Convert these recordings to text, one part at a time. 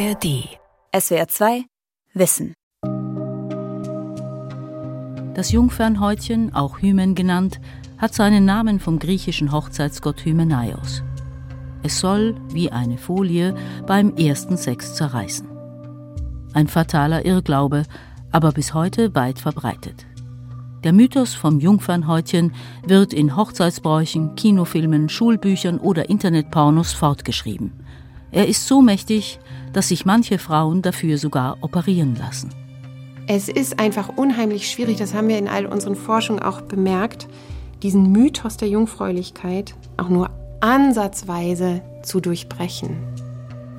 ARD. SWR 2 Wissen. Das Jungfernhäutchen, auch Hymen genannt, hat seinen Namen vom griechischen Hochzeitsgott Hymenaios. Es soll, wie eine Folie, beim ersten Sex zerreißen. Ein fataler Irrglaube, aber bis heute weit verbreitet. Der Mythos vom Jungfernhäutchen wird in Hochzeitsbräuchen, Kinofilmen, Schulbüchern oder Internetpornos fortgeschrieben. Er ist so mächtig, dass sich manche Frauen dafür sogar operieren lassen. Es ist einfach unheimlich schwierig, das haben wir in all unseren Forschungen auch bemerkt, diesen Mythos der Jungfräulichkeit auch nur ansatzweise zu durchbrechen.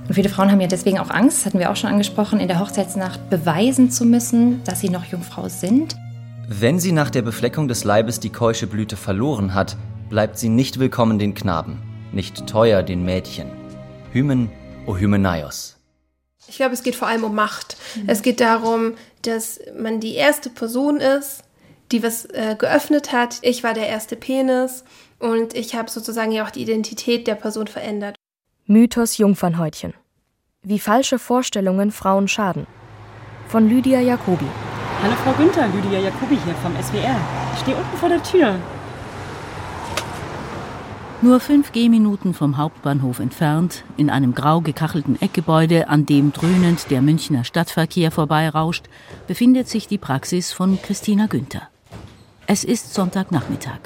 Und viele Frauen haben ja deswegen auch Angst, das hatten wir auch schon angesprochen, in der Hochzeitsnacht beweisen zu müssen, dass sie noch Jungfrau sind. Wenn sie nach der Befleckung des Leibes die keusche Blüte verloren hat, bleibt sie nicht willkommen den Knaben, nicht teuer den Mädchen. Hymen, o Hymenaios. Ich glaube, es geht vor allem um Macht. Mhm. Es geht darum, dass man die erste Person ist, die was äh, geöffnet hat. Ich war der erste Penis und ich habe sozusagen ja auch die Identität der Person verändert. Mythos Jungfernhäutchen. Wie falsche Vorstellungen Frauen schaden. Von Lydia Jacobi. Hallo Frau Günther, Lydia Jacobi hier vom SWR. Ich stehe unten vor der Tür. Nur fünf Gehminuten vom Hauptbahnhof entfernt, in einem grau gekachelten Eckgebäude, an dem dröhnend der Münchner Stadtverkehr vorbeirauscht, befindet sich die Praxis von Christina Günther. Es ist Sonntagnachmittag.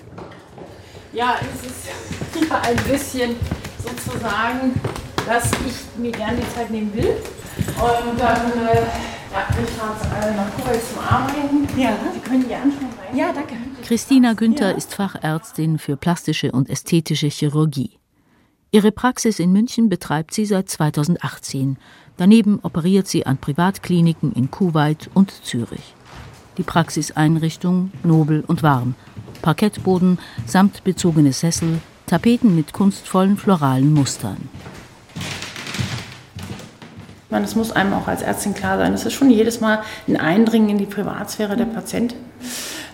Ja, es ist ja ein bisschen sozusagen, dass ich mir gerne die Zeit nehmen will. Und dann äh, ja, ich fahre äh, nach Kuwait zum Arbeiten. Ja, Sie können die anschauen. Ja, danke. Christina Günther ja. ist Fachärztin für plastische und ästhetische Chirurgie. Ihre Praxis in München betreibt sie seit 2018. Daneben operiert sie an Privatkliniken in Kuwait und Zürich. Die Praxiseinrichtung nobel und warm. Parkettboden, samtbezogene Sessel, Tapeten mit kunstvollen floralen Mustern. Es muss einem auch als Ärztin klar sein, es ist schon jedes Mal ein Eindringen in die Privatsphäre der Patientin.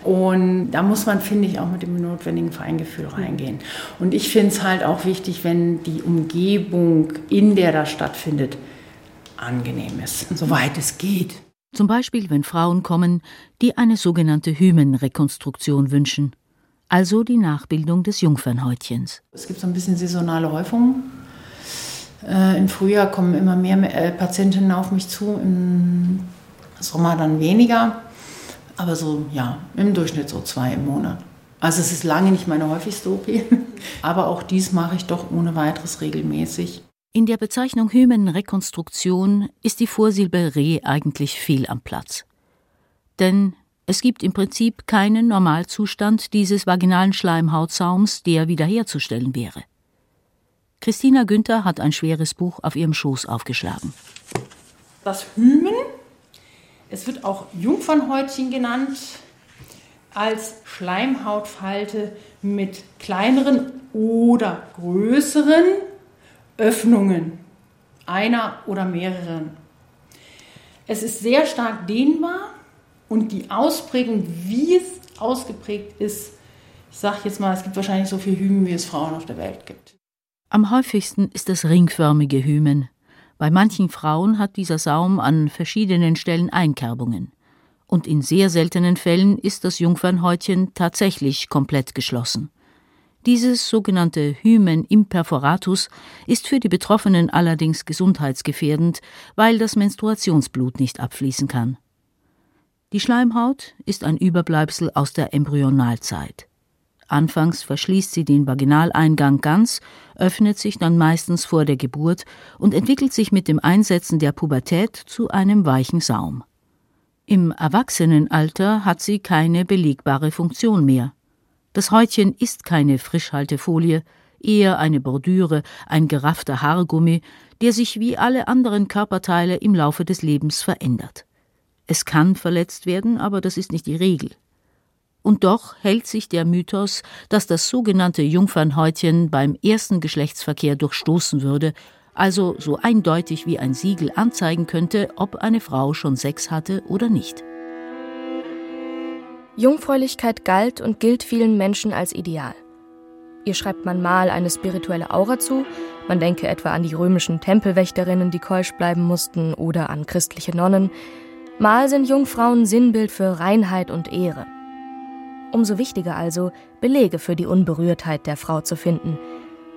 Und da muss man, finde ich, auch mit dem notwendigen Feingefühl reingehen. Und ich finde es halt auch wichtig, wenn die Umgebung, in der das stattfindet, angenehm ist, soweit es geht. Zum Beispiel, wenn Frauen kommen, die eine sogenannte Hymenrekonstruktion wünschen, also die Nachbildung des Jungfernhäutchens. Es gibt so ein bisschen saisonale Häufungen. Äh, Im Frühjahr kommen immer mehr äh, Patientinnen auf mich zu, im Sommer dann weniger. Aber so, ja, im Durchschnitt so zwei im Monat. Also es ist lange nicht meine häufigste OP, aber auch dies mache ich doch ohne weiteres regelmäßig. In der Bezeichnung Hymenrekonstruktion ist die Vorsilbe Re eigentlich fehl am Platz. Denn es gibt im Prinzip keinen Normalzustand dieses vaginalen Schleimhautsaums, der wiederherzustellen wäre. Christina Günther hat ein schweres Buch auf ihrem Schoß aufgeschlagen. Das Hymen es wird auch Jungfernhäutchen genannt, als Schleimhautfalte mit kleineren oder größeren Öffnungen, einer oder mehreren. Es ist sehr stark dehnbar und die Ausprägung, wie es ausgeprägt ist, ich sage jetzt mal, es gibt wahrscheinlich so viele Hymen, wie es Frauen auf der Welt gibt. Am häufigsten ist das ringförmige Hymen, bei manchen Frauen hat dieser Saum an verschiedenen Stellen Einkerbungen. Und in sehr seltenen Fällen ist das Jungfernhäutchen tatsächlich komplett geschlossen. Dieses sogenannte Hymen imperforatus ist für die Betroffenen allerdings gesundheitsgefährdend, weil das Menstruationsblut nicht abfließen kann. Die Schleimhaut ist ein Überbleibsel aus der Embryonalzeit. Anfangs verschließt sie den Vaginaleingang ganz, öffnet sich dann meistens vor der Geburt und entwickelt sich mit dem Einsetzen der Pubertät zu einem weichen Saum. Im Erwachsenenalter hat sie keine belegbare Funktion mehr. Das Häutchen ist keine Frischhaltefolie, eher eine Bordüre, ein geraffter Haargummi, der sich wie alle anderen Körperteile im Laufe des Lebens verändert. Es kann verletzt werden, aber das ist nicht die Regel. Und doch hält sich der Mythos, dass das sogenannte Jungfernhäutchen beim ersten Geschlechtsverkehr durchstoßen würde, also so eindeutig wie ein Siegel anzeigen könnte, ob eine Frau schon Sex hatte oder nicht. Jungfräulichkeit galt und gilt vielen Menschen als Ideal. Ihr schreibt man mal eine spirituelle Aura zu, man denke etwa an die römischen Tempelwächterinnen, die keusch bleiben mussten, oder an christliche Nonnen. Mal sind Jungfrauen Sinnbild für Reinheit und Ehre. Umso wichtiger also, Belege für die Unberührtheit der Frau zu finden.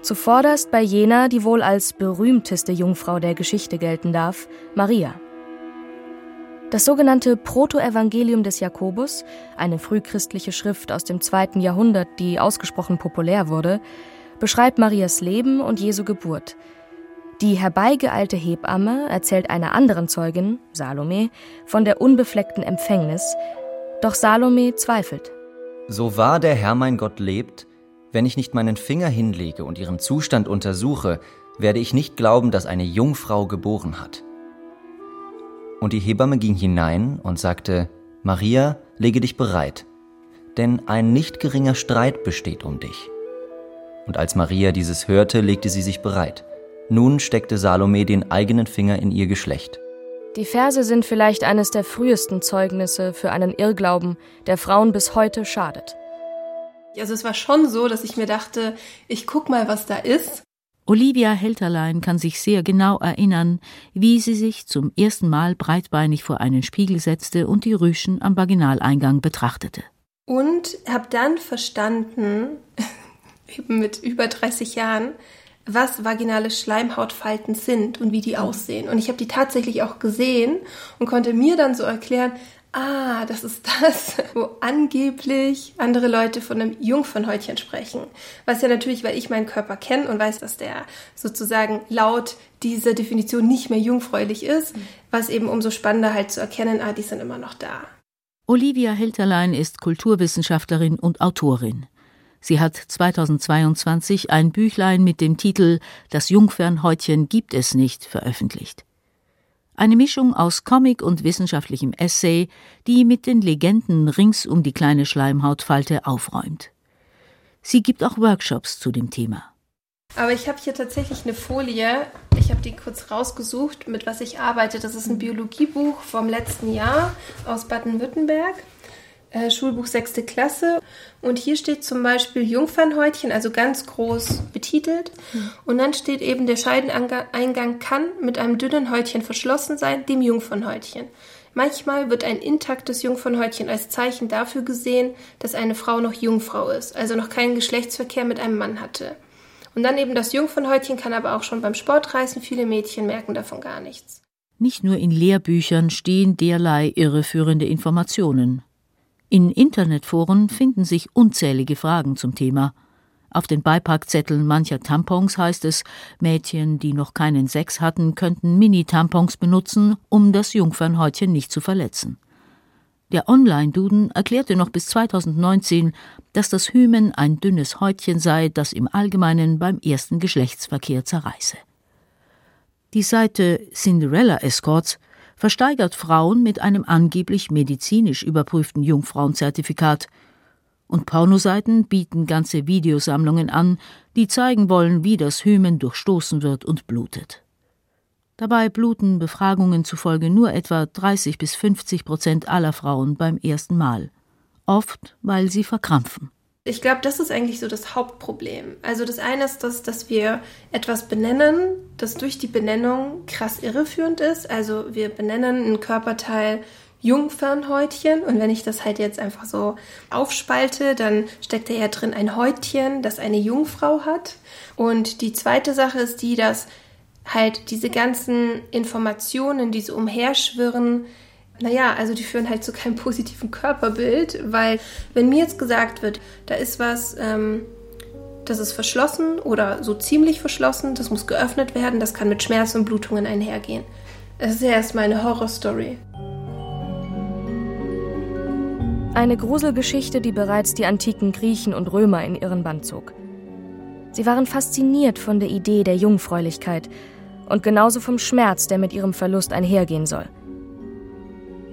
Zuvorderst bei jener, die wohl als berühmteste Jungfrau der Geschichte gelten darf, Maria. Das sogenannte Protoevangelium des Jakobus, eine frühchristliche Schrift aus dem zweiten Jahrhundert, die ausgesprochen populär wurde, beschreibt Marias Leben und Jesu Geburt. Die herbeigeeilte Hebamme erzählt einer anderen Zeugin, Salome, von der unbefleckten Empfängnis, doch Salome zweifelt. So wahr der Herr mein Gott lebt, wenn ich nicht meinen Finger hinlege und ihren Zustand untersuche, werde ich nicht glauben, dass eine Jungfrau geboren hat. Und die Hebamme ging hinein und sagte, Maria, lege dich bereit, denn ein nicht geringer Streit besteht um dich. Und als Maria dieses hörte, legte sie sich bereit. Nun steckte Salome den eigenen Finger in ihr Geschlecht. Die Verse sind vielleicht eines der frühesten Zeugnisse für einen Irrglauben, der Frauen bis heute schadet. Also es war schon so, dass ich mir dachte, ich guck mal, was da ist. Olivia Helterlein kann sich sehr genau erinnern, wie sie sich zum ersten Mal breitbeinig vor einen Spiegel setzte und die Rüschen am Vaginaleingang betrachtete. Und habe dann verstanden, eben mit über 30 Jahren, was vaginale Schleimhautfalten sind und wie die aussehen. Und ich habe die tatsächlich auch gesehen und konnte mir dann so erklären, ah, das ist das, wo angeblich andere Leute von einem Jungfernhäutchen sprechen. Was ja natürlich, weil ich meinen Körper kenne und weiß, dass der sozusagen laut dieser Definition nicht mehr jungfräulich ist, was eben umso spannender halt zu erkennen, ah, die sind immer noch da. Olivia Helterlein ist Kulturwissenschaftlerin und Autorin. Sie hat 2022 ein Büchlein mit dem Titel Das Jungfernhäutchen gibt es nicht veröffentlicht. Eine Mischung aus Comic und wissenschaftlichem Essay, die mit den Legenden rings um die kleine Schleimhautfalte aufräumt. Sie gibt auch Workshops zu dem Thema. Aber ich habe hier tatsächlich eine Folie. Ich habe die kurz rausgesucht, mit was ich arbeite. Das ist ein Biologiebuch vom letzten Jahr aus Baden-Württemberg. Äh, Schulbuch 6. Klasse. Und hier steht zum Beispiel Jungfernhäutchen, also ganz groß betitelt. Mhm. Und dann steht eben, der Scheideneingang kann mit einem dünnen Häutchen verschlossen sein, dem Jungfernhäutchen. Manchmal wird ein intaktes Jungfernhäutchen als Zeichen dafür gesehen, dass eine Frau noch Jungfrau ist, also noch keinen Geschlechtsverkehr mit einem Mann hatte. Und dann eben das Jungfernhäutchen kann aber auch schon beim Sport reißen, viele Mädchen merken davon gar nichts. Nicht nur in Lehrbüchern stehen derlei irreführende Informationen. In Internetforen finden sich unzählige Fragen zum Thema. Auf den Beipackzetteln mancher Tampons heißt es, Mädchen, die noch keinen Sex hatten, könnten Mini-Tampons benutzen, um das Jungfernhäutchen nicht zu verletzen. Der Online-Duden erklärte noch bis 2019, dass das Hymen ein dünnes Häutchen sei, das im Allgemeinen beim ersten Geschlechtsverkehr zerreiße. Die Seite Cinderella Escorts versteigert Frauen mit einem angeblich medizinisch überprüften Jungfrauenzertifikat. Und Pornoseiten bieten ganze Videosammlungen an, die zeigen wollen, wie das Hymen durchstoßen wird und blutet. Dabei bluten Befragungen zufolge nur etwa 30 bis 50 Prozent aller Frauen beim ersten Mal. Oft, weil sie verkrampfen. Ich glaube, das ist eigentlich so das Hauptproblem. Also das eine ist, dass, dass wir etwas benennen, das durch die Benennung krass irreführend ist. Also wir benennen ein Körperteil Jungfernhäutchen und wenn ich das halt jetzt einfach so aufspalte, dann steckt da ja drin ein Häutchen, das eine Jungfrau hat. Und die zweite Sache ist die, dass halt diese ganzen Informationen, die so umherschwirren, naja, also die führen halt zu keinem positiven Körperbild, weil wenn mir jetzt gesagt wird, da ist was, ähm, das ist verschlossen oder so ziemlich verschlossen, das muss geöffnet werden, das kann mit Schmerzen und Blutungen einhergehen. Das ist ja erstmal eine Horrorstory. Eine Gruselgeschichte, die bereits die antiken Griechen und Römer in ihren Band zog. Sie waren fasziniert von der Idee der Jungfräulichkeit und genauso vom Schmerz, der mit ihrem Verlust einhergehen soll.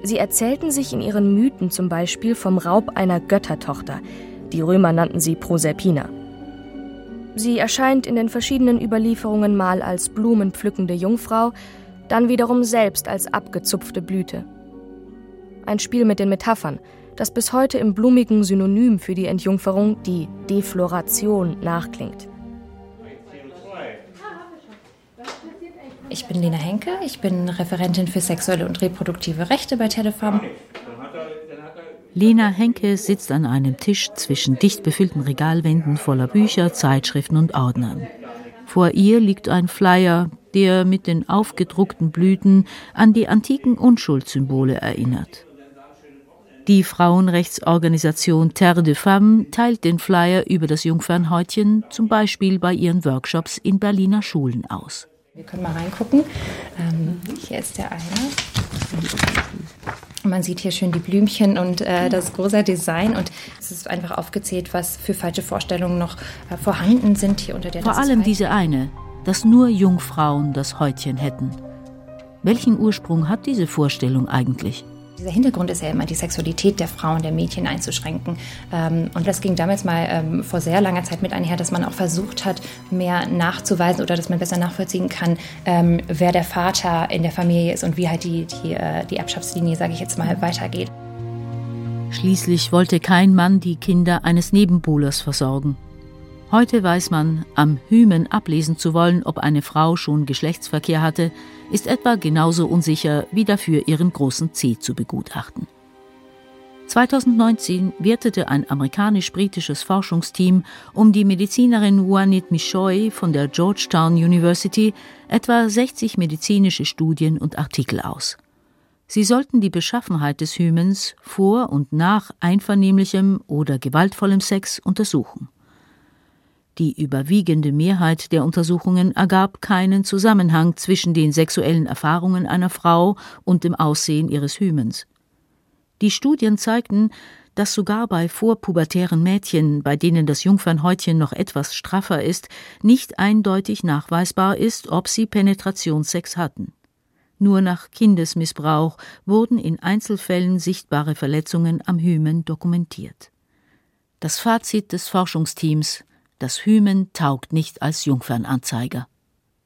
Sie erzählten sich in ihren Mythen zum Beispiel vom Raub einer Göttertochter. Die Römer nannten sie Proserpina. Sie erscheint in den verschiedenen Überlieferungen mal als blumenpflückende Jungfrau, dann wiederum selbst als abgezupfte Blüte. Ein Spiel mit den Metaphern, das bis heute im blumigen Synonym für die Entjungferung, die Defloration, nachklingt. Ich bin Lena Henke, ich bin Referentin für sexuelle und reproduktive Rechte bei Telefam. Lena Henke sitzt an einem Tisch zwischen dicht befüllten Regalwänden voller Bücher, Zeitschriften und Ordnern. Vor ihr liegt ein Flyer, der mit den aufgedruckten Blüten an die antiken Unschuldssymbole erinnert. Die Frauenrechtsorganisation Terre de Femme teilt den Flyer über das Jungfernhäutchen zum Beispiel bei ihren Workshops in Berliner Schulen aus. Wir können mal reingucken. Ähm, hier ist der eine. Man sieht hier schön die Blümchen und äh, das große Design und es ist einfach aufgezählt, was für falsche Vorstellungen noch äh, vorhanden sind hier unter der Vor allem diese eine, dass nur Jungfrauen das Häutchen hätten. Welchen Ursprung hat diese Vorstellung eigentlich? Dieser Hintergrund ist ja immer, die Sexualität der Frauen, der Mädchen einzuschränken. Ähm, und das ging damals mal ähm, vor sehr langer Zeit mit einher, dass man auch versucht hat, mehr nachzuweisen oder dass man besser nachvollziehen kann, ähm, wer der Vater in der Familie ist und wie halt die, die, äh, die Erbschaftslinie, sage ich jetzt mal, weitergeht. Schließlich wollte kein Mann die Kinder eines Nebenbuhlers versorgen. Heute weiß man, am Hymen ablesen zu wollen, ob eine Frau schon Geschlechtsverkehr hatte, ist etwa genauso unsicher wie dafür ihren großen C zu begutachten. 2019 wertete ein amerikanisch-britisches Forschungsteam um die Medizinerin Juanit Michoy von der Georgetown University etwa 60 medizinische Studien und Artikel aus. Sie sollten die Beschaffenheit des Hymens vor und nach einvernehmlichem oder gewaltvollem Sex untersuchen. Die überwiegende Mehrheit der Untersuchungen ergab keinen Zusammenhang zwischen den sexuellen Erfahrungen einer Frau und dem Aussehen ihres Hymens. Die Studien zeigten, dass sogar bei vorpubertären Mädchen, bei denen das Jungfernhäutchen noch etwas straffer ist, nicht eindeutig nachweisbar ist, ob sie Penetrationssex hatten. Nur nach Kindesmissbrauch wurden in Einzelfällen sichtbare Verletzungen am Hymen dokumentiert. Das Fazit des Forschungsteams das Hymen taugt nicht als Jungfernanzeiger.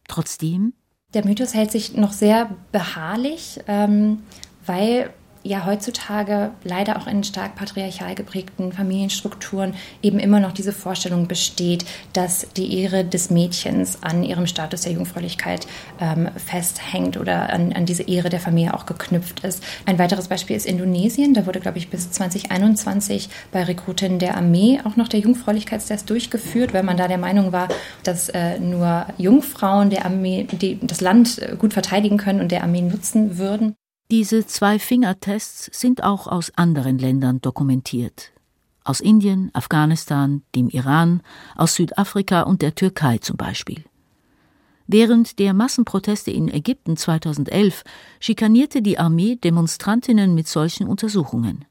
Trotzdem? Der Mythos hält sich noch sehr beharrlich, ähm, weil ja heutzutage leider auch in stark patriarchal geprägten Familienstrukturen eben immer noch diese Vorstellung besteht, dass die Ehre des Mädchens an ihrem Status der Jungfräulichkeit ähm, festhängt oder an, an diese Ehre der Familie auch geknüpft ist. Ein weiteres Beispiel ist Indonesien. Da wurde, glaube ich, bis 2021 bei Rekrutinnen der Armee auch noch der Jungfräulichkeitstest durchgeführt, weil man da der Meinung war, dass äh, nur Jungfrauen der Armee die das Land äh, gut verteidigen können und der Armee nutzen würden. Diese Zwei-Finger-Tests sind auch aus anderen Ländern dokumentiert. Aus Indien, Afghanistan, dem Iran, aus Südafrika und der Türkei zum Beispiel. Während der Massenproteste in Ägypten 2011 schikanierte die Armee Demonstrantinnen mit solchen Untersuchungen.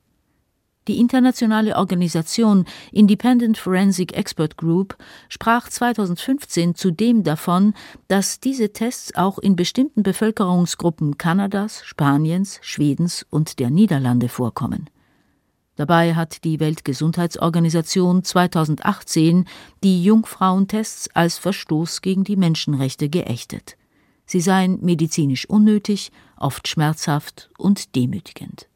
Die internationale Organisation Independent Forensic Expert Group sprach 2015 zudem davon, dass diese Tests auch in bestimmten Bevölkerungsgruppen Kanadas, Spaniens, Schwedens und der Niederlande vorkommen. Dabei hat die Weltgesundheitsorganisation 2018 die Jungfrauentests als Verstoß gegen die Menschenrechte geächtet. Sie seien medizinisch unnötig, oft schmerzhaft und demütigend.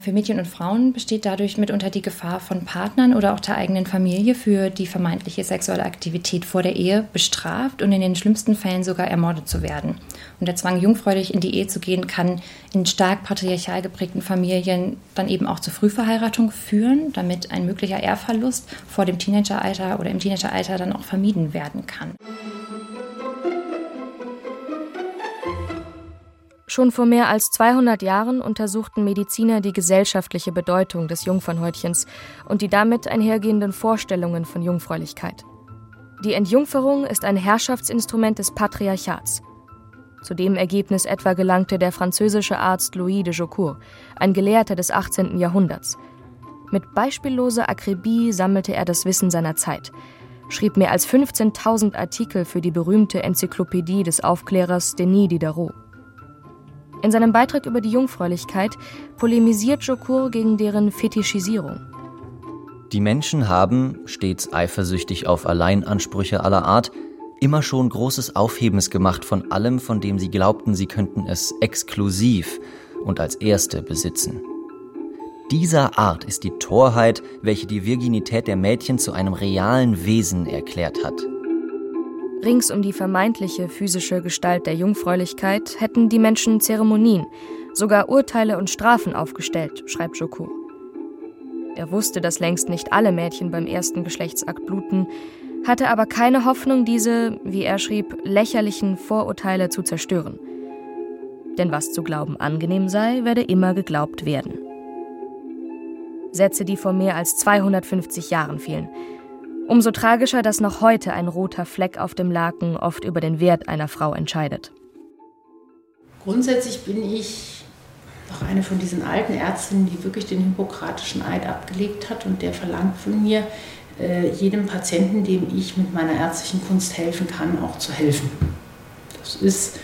Für Mädchen und Frauen besteht dadurch mitunter die Gefahr von Partnern oder auch der eigenen Familie für die vermeintliche sexuelle Aktivität vor der Ehe bestraft und in den schlimmsten Fällen sogar ermordet zu werden. Und der Zwang, jungfräulich in die Ehe zu gehen, kann in stark patriarchal geprägten Familien dann eben auch zur Frühverheiratung führen, damit ein möglicher Ehrverlust vor dem Teenageralter oder im Teenageralter dann auch vermieden werden kann. Schon vor mehr als 200 Jahren untersuchten Mediziner die gesellschaftliche Bedeutung des Jungfernhäutchens und die damit einhergehenden Vorstellungen von Jungfräulichkeit. Die Entjungferung ist ein Herrschaftsinstrument des Patriarchats. Zu dem Ergebnis etwa gelangte der französische Arzt Louis de Jaucourt, ein Gelehrter des 18. Jahrhunderts. Mit beispielloser Akribie sammelte er das Wissen seiner Zeit, schrieb mehr als 15.000 Artikel für die berühmte Enzyklopädie des Aufklärers Denis Diderot. In seinem Beitrag über die Jungfräulichkeit polemisiert Jokur gegen deren Fetischisierung. Die Menschen haben, stets eifersüchtig auf Alleinansprüche aller Art, immer schon großes Aufhebens gemacht von allem, von dem sie glaubten, sie könnten es exklusiv und als Erste besitzen. dieser Art ist die Torheit, welche die Virginität der Mädchen zu einem realen Wesen erklärt hat. Rings um die vermeintliche physische Gestalt der Jungfräulichkeit hätten die Menschen Zeremonien, sogar Urteile und Strafen aufgestellt, schreibt Joko. Er wusste, dass längst nicht alle Mädchen beim ersten Geschlechtsakt bluten, hatte aber keine Hoffnung, diese, wie er schrieb, lächerlichen Vorurteile zu zerstören. Denn was zu glauben angenehm sei, werde immer geglaubt werden. Sätze, die vor mehr als 250 Jahren fielen. Umso tragischer, dass noch heute ein roter Fleck auf dem Laken oft über den Wert einer Frau entscheidet. Grundsätzlich bin ich noch eine von diesen alten Ärztinnen, die wirklich den hippokratischen Eid abgelegt hat und der verlangt von mir, äh, jedem Patienten, dem ich mit meiner ärztlichen Kunst helfen kann, auch zu helfen. Das ist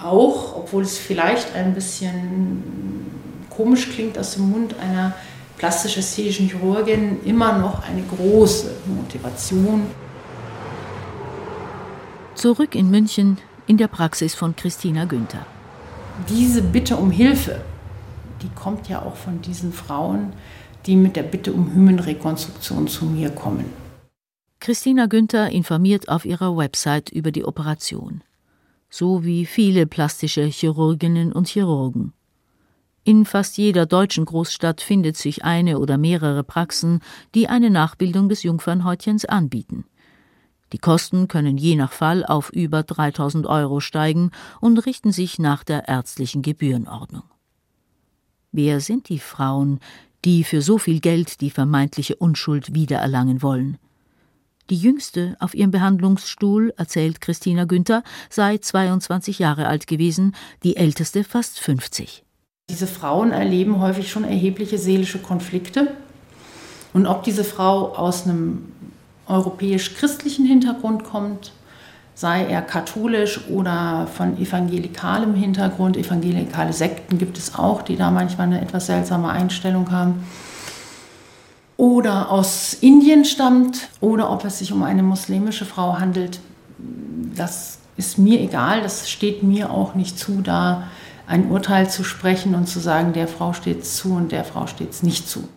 auch, obwohl es vielleicht ein bisschen komisch klingt aus dem Mund einer plastisch-ästhetischen Chirurgin, immer noch eine große Motivation. Zurück in München in der Praxis von Christina Günther. Diese Bitte um Hilfe, die kommt ja auch von diesen Frauen, die mit der Bitte um Hymenrekonstruktion zu mir kommen. Christina Günther informiert auf ihrer Website über die Operation, so wie viele plastische Chirurginnen und Chirurgen. In fast jeder deutschen Großstadt findet sich eine oder mehrere Praxen, die eine Nachbildung des Jungfernhäutchens anbieten. Die Kosten können je nach Fall auf über 3000 Euro steigen und richten sich nach der ärztlichen Gebührenordnung. Wer sind die Frauen, die für so viel Geld die vermeintliche Unschuld wiedererlangen wollen. Die jüngste auf ihrem Behandlungsstuhl, erzählt Christina Günther, sei 22 Jahre alt gewesen, die älteste fast 50. Diese Frauen erleben häufig schon erhebliche seelische Konflikte. Und ob diese Frau aus einem europäisch-christlichen Hintergrund kommt sei er katholisch oder von evangelikalem Hintergrund. Evangelikale Sekten gibt es auch, die da manchmal eine etwas seltsame Einstellung haben. Oder aus Indien stammt oder ob es sich um eine muslimische Frau handelt. Das ist mir egal, das steht mir auch nicht zu, da ein Urteil zu sprechen und zu sagen, der Frau steht es zu und der Frau steht es nicht zu.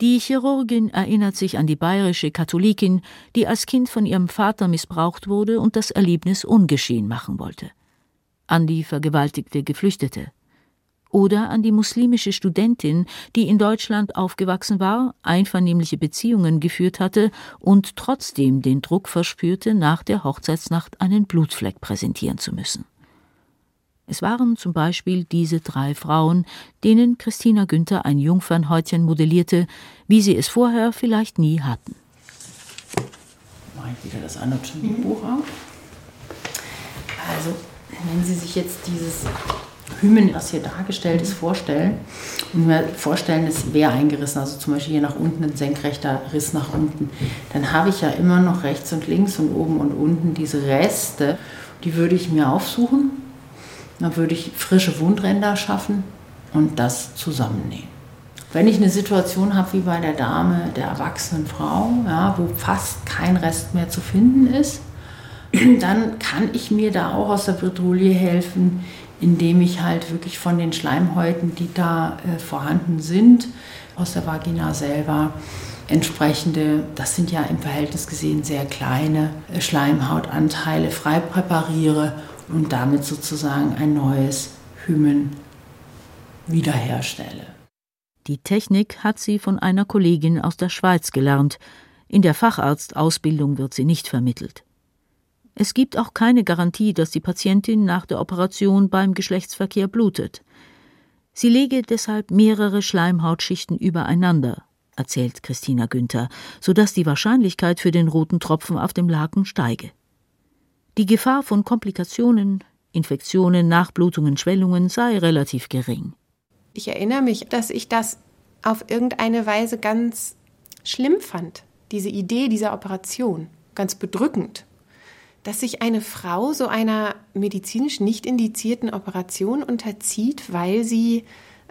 Die Chirurgin erinnert sich an die bayerische Katholikin, die als Kind von ihrem Vater missbraucht wurde und das Erlebnis ungeschehen machen wollte. An die vergewaltigte Geflüchtete. Oder an die muslimische Studentin, die in Deutschland aufgewachsen war, einvernehmliche Beziehungen geführt hatte und trotzdem den Druck verspürte, nach der Hochzeitsnacht einen Blutfleck präsentieren zu müssen. Es waren zum Beispiel diese drei Frauen, denen Christina Günther ein Jungfernhäutchen modellierte, wie sie es vorher vielleicht nie hatten. Mache ich wieder das Anatomiebuch auf. Also, wenn Sie sich jetzt dieses Hymen, was hier dargestellt ist, vorstellen und mir vorstellen, es wäre eingerissen, also zum Beispiel hier nach unten ein senkrechter Riss nach unten, dann habe ich ja immer noch rechts und links und oben und unten diese Reste, die würde ich mir aufsuchen dann würde ich frische Wundränder schaffen und das zusammennähen. Wenn ich eine Situation habe wie bei der Dame, der erwachsenen Frau, ja, wo fast kein Rest mehr zu finden ist, dann kann ich mir da auch aus der Bredouille helfen, indem ich halt wirklich von den Schleimhäuten, die da äh, vorhanden sind, aus der Vagina selber entsprechende, das sind ja im Verhältnis gesehen sehr kleine äh, Schleimhautanteile, frei präpariere und damit sozusagen ein neues Hymen wiederherstelle. Die Technik hat sie von einer Kollegin aus der Schweiz gelernt. In der Facharztausbildung wird sie nicht vermittelt. Es gibt auch keine Garantie, dass die Patientin nach der Operation beim Geschlechtsverkehr blutet. Sie lege deshalb mehrere Schleimhautschichten übereinander, erzählt Christina Günther, sodass die Wahrscheinlichkeit für den roten Tropfen auf dem Laken steige. Die Gefahr von Komplikationen, Infektionen, Nachblutungen, Schwellungen sei relativ gering. Ich erinnere mich, dass ich das auf irgendeine Weise ganz schlimm fand, diese Idee dieser Operation, ganz bedrückend, dass sich eine Frau so einer medizinisch nicht indizierten Operation unterzieht, weil sie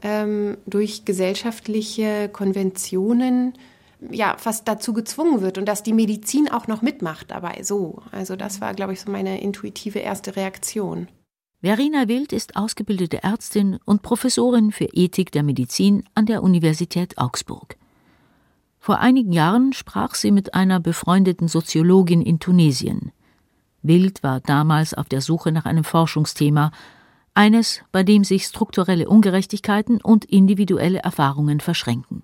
ähm, durch gesellschaftliche Konventionen ja fast dazu gezwungen wird und dass die Medizin auch noch mitmacht dabei. So, also das war, glaube ich, so meine intuitive erste Reaktion. Verena Wild ist ausgebildete Ärztin und Professorin für Ethik der Medizin an der Universität Augsburg. Vor einigen Jahren sprach sie mit einer befreundeten Soziologin in Tunesien. Wild war damals auf der Suche nach einem Forschungsthema, eines, bei dem sich strukturelle Ungerechtigkeiten und individuelle Erfahrungen verschränken.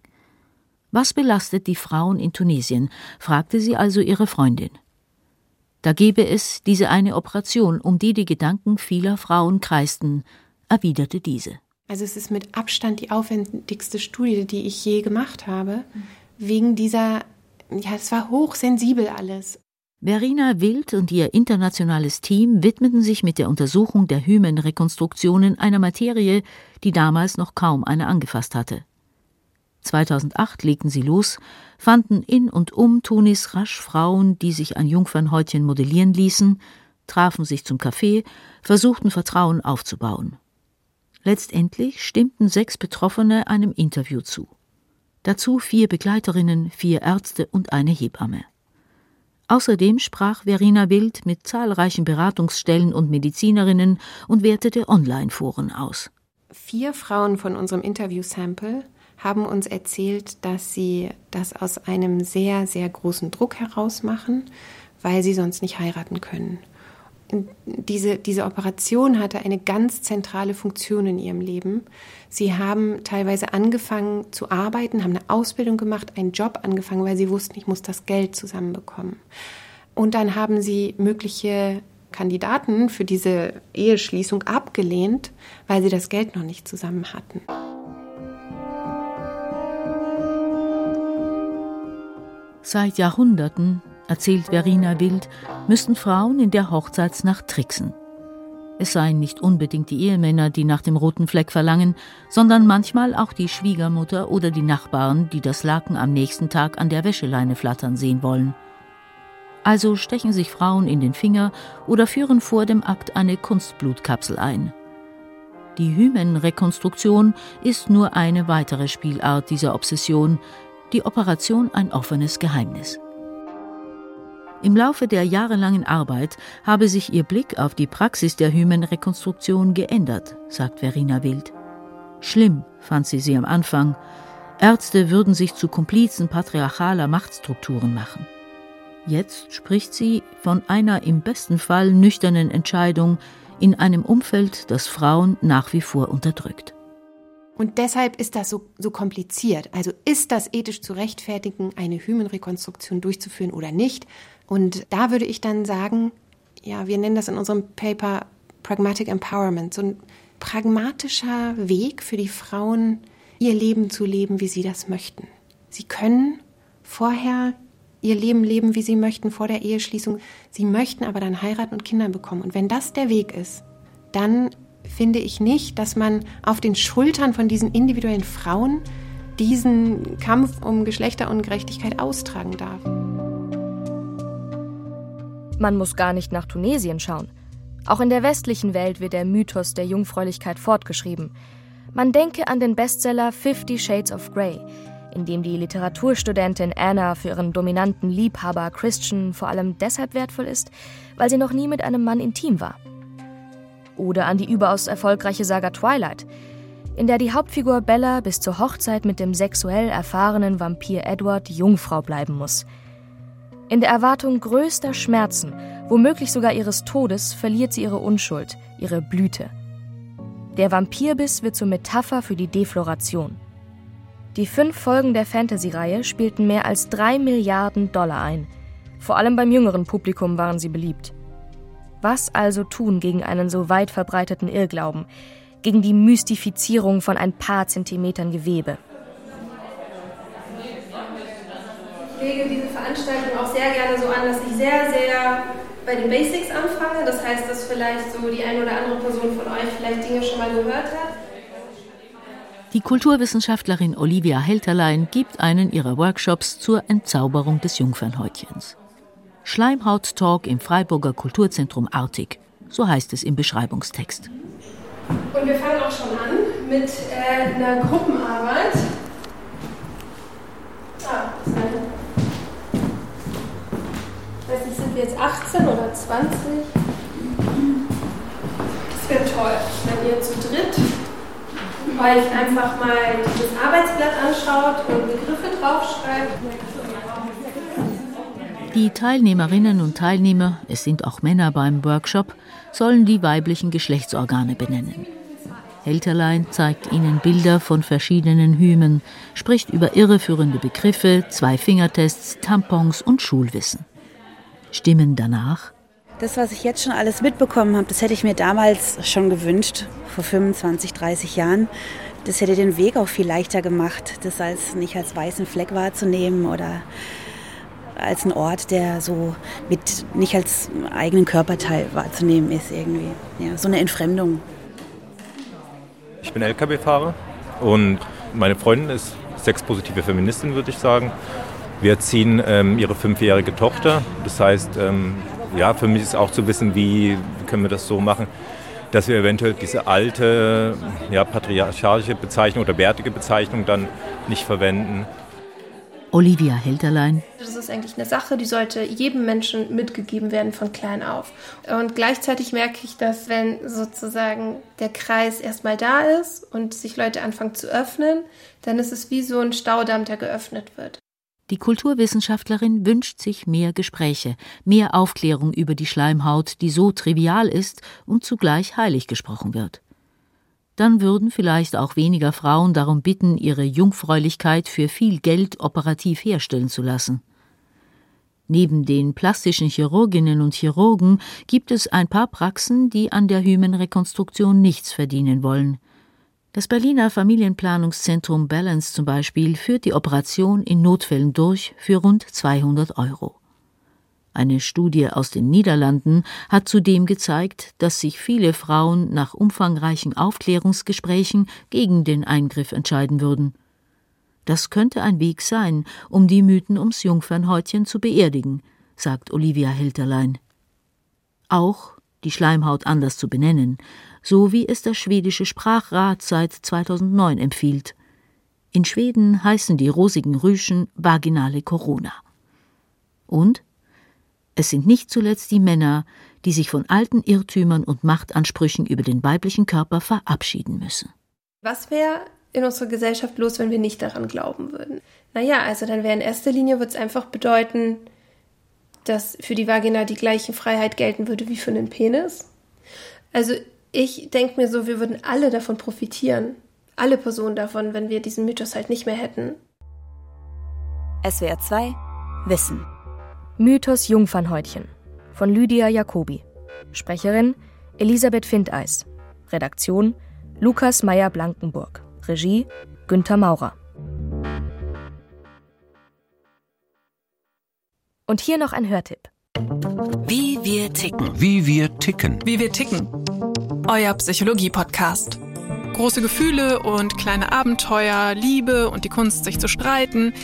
Was belastet die Frauen in Tunesien? fragte sie also ihre Freundin. Da gebe es diese eine Operation, um die die Gedanken vieler Frauen kreisten, erwiderte diese. Also es ist mit Abstand die aufwendigste Studie, die ich je gemacht habe, wegen dieser, ja, es war hochsensibel alles. Verena Wild und ihr internationales Team widmeten sich mit der Untersuchung der Hymenrekonstruktionen einer Materie, die damals noch kaum einer angefasst hatte. 2008 legten sie los, fanden in und um Tunis rasch Frauen, die sich ein Jungfernhäutchen modellieren ließen, trafen sich zum Kaffee, versuchten Vertrauen aufzubauen. Letztendlich stimmten sechs Betroffene einem Interview zu. Dazu vier Begleiterinnen, vier Ärzte und eine Hebamme. Außerdem sprach Verena Wild mit zahlreichen Beratungsstellen und Medizinerinnen und wertete Online-Foren aus. Vier Frauen von unserem Interview-Sample haben uns erzählt, dass sie das aus einem sehr, sehr großen Druck heraus machen, weil sie sonst nicht heiraten können. Diese, diese Operation hatte eine ganz zentrale Funktion in ihrem Leben. Sie haben teilweise angefangen zu arbeiten, haben eine Ausbildung gemacht, einen Job angefangen, weil sie wussten, ich muss das Geld zusammenbekommen. Und dann haben sie mögliche Kandidaten für diese Eheschließung abgelehnt, weil sie das Geld noch nicht zusammen hatten. Seit Jahrhunderten, erzählt Verena Wild, müssten Frauen in der Hochzeitsnacht tricksen. Es seien nicht unbedingt die Ehemänner, die nach dem roten Fleck verlangen, sondern manchmal auch die Schwiegermutter oder die Nachbarn, die das Laken am nächsten Tag an der Wäscheleine flattern sehen wollen. Also stechen sich Frauen in den Finger oder führen vor dem Akt eine Kunstblutkapsel ein. Die Hymenrekonstruktion ist nur eine weitere Spielart dieser Obsession, die Operation ein offenes Geheimnis. Im Laufe der jahrelangen Arbeit habe sich ihr Blick auf die Praxis der Hymenrekonstruktion geändert, sagt Verena Wild. Schlimm fand sie sie am Anfang. Ärzte würden sich zu Komplizen patriarchaler Machtstrukturen machen. Jetzt spricht sie von einer im besten Fall nüchternen Entscheidung in einem Umfeld, das Frauen nach wie vor unterdrückt. Und deshalb ist das so, so kompliziert. Also ist das ethisch zu rechtfertigen, eine Hymenrekonstruktion durchzuführen oder nicht? Und da würde ich dann sagen, ja, wir nennen das in unserem Paper Pragmatic Empowerment, so ein pragmatischer Weg für die Frauen, ihr Leben zu leben, wie sie das möchten. Sie können vorher ihr Leben leben, wie sie möchten, vor der Eheschließung. Sie möchten aber dann heiraten und Kinder bekommen. Und wenn das der Weg ist, dann finde ich nicht, dass man auf den Schultern von diesen individuellen Frauen diesen Kampf um Geschlechterungerechtigkeit austragen darf. Man muss gar nicht nach Tunesien schauen. Auch in der westlichen Welt wird der Mythos der Jungfräulichkeit fortgeschrieben. Man denke an den Bestseller Fifty Shades of Grey, in dem die Literaturstudentin Anna für ihren dominanten Liebhaber Christian vor allem deshalb wertvoll ist, weil sie noch nie mit einem Mann intim war. Oder an die überaus erfolgreiche Saga Twilight, in der die Hauptfigur Bella bis zur Hochzeit mit dem sexuell erfahrenen Vampir Edward Jungfrau bleiben muss. In der Erwartung größter Schmerzen, womöglich sogar ihres Todes, verliert sie ihre Unschuld, ihre Blüte. Der Vampirbiss wird zur Metapher für die Defloration. Die fünf Folgen der Fantasy-Reihe spielten mehr als drei Milliarden Dollar ein. Vor allem beim jüngeren Publikum waren sie beliebt. Was also tun gegen einen so weit verbreiteten Irrglauben, gegen die Mystifizierung von ein paar Zentimetern Gewebe? Ich lege diese Veranstaltung auch sehr gerne so an, dass ich sehr, sehr bei den Basics anfange. Das heißt, dass vielleicht so die eine oder andere Person von euch vielleicht Dinge schon mal gehört hat. Die Kulturwissenschaftlerin Olivia Helterlein gibt einen ihrer Workshops zur Entzauberung des Jungfernhäutchens. Schleimhaut-Talk im Freiburger Kulturzentrum Artig. So heißt es im Beschreibungstext. Und wir fangen auch schon an mit äh, einer Gruppenarbeit. Ah, Seite. Ich weiß nicht, sind wir jetzt 18 oder 20? Das wäre toll, wenn ihr zu dritt euch einfach mal das Arbeitsblatt anschaut und Begriffe draufschreibt. Die Teilnehmerinnen und Teilnehmer, es sind auch Männer beim Workshop, sollen die weiblichen Geschlechtsorgane benennen. Helterlein zeigt ihnen Bilder von verschiedenen Hymen, spricht über irreführende Begriffe, Zwei-Fingertests, Tampons und Schulwissen. Stimmen danach? Das, was ich jetzt schon alles mitbekommen habe, das hätte ich mir damals schon gewünscht, vor 25, 30 Jahren. Das hätte den Weg auch viel leichter gemacht, das als nicht als weißen Fleck wahrzunehmen oder als ein Ort, der so mit nicht als eigenen Körperteil wahrzunehmen ist irgendwie. Ja, so eine Entfremdung. Ich bin LKW-Fahrer und meine Freundin ist sexpositive Feministin, würde ich sagen. Wir erziehen ähm, ihre fünfjährige Tochter. Das heißt, ähm, ja, für mich ist auch zu wissen, wie können wir das so machen, dass wir eventuell diese alte, ja, patriarchalische Bezeichnung oder wertige Bezeichnung dann nicht verwenden. Olivia Helterlein. Das ist eigentlich eine Sache, die sollte jedem Menschen mitgegeben werden von klein auf. Und gleichzeitig merke ich, dass wenn sozusagen der Kreis erstmal da ist und sich Leute anfangen zu öffnen, dann ist es wie so ein Staudamm, der geöffnet wird. Die Kulturwissenschaftlerin wünscht sich mehr Gespräche, mehr Aufklärung über die Schleimhaut, die so trivial ist und zugleich heilig gesprochen wird dann würden vielleicht auch weniger Frauen darum bitten, ihre Jungfräulichkeit für viel Geld operativ herstellen zu lassen. Neben den plastischen Chirurginnen und Chirurgen gibt es ein paar Praxen, die an der Hymenrekonstruktion nichts verdienen wollen. Das Berliner Familienplanungszentrum Balance zum Beispiel führt die Operation in Notfällen durch für rund 200 Euro. Eine Studie aus den Niederlanden hat zudem gezeigt, dass sich viele Frauen nach umfangreichen Aufklärungsgesprächen gegen den Eingriff entscheiden würden. Das könnte ein Weg sein, um die Mythen ums Jungfernhäutchen zu beerdigen, sagt Olivia Helterlein. Auch die Schleimhaut anders zu benennen, so wie es der schwedische Sprachrat seit 2009 empfiehlt. In Schweden heißen die rosigen Rüschen vaginale Corona. Und es sind nicht zuletzt die Männer, die sich von alten Irrtümern und Machtansprüchen über den weiblichen Körper verabschieden müssen. Was wäre in unserer Gesellschaft los, wenn wir nicht daran glauben würden? Naja, also dann wäre in erster Linie, würde es einfach bedeuten, dass für die Vagina die gleiche Freiheit gelten würde wie für den Penis. Also ich denke mir so, wir würden alle davon profitieren. Alle Personen davon, wenn wir diesen Mythos halt nicht mehr hätten. SWR 2 Wissen Mythos Jungfernhäutchen von Lydia Jacobi. Sprecherin Elisabeth Findeis. Redaktion Lukas Meyer-Blankenburg. Regie Günther Maurer. Und hier noch ein Hörtipp. Wie wir ticken. Wie wir ticken. Wie wir ticken. Euer Psychologie-Podcast. Große Gefühle und kleine Abenteuer, Liebe und die Kunst, sich zu streiten –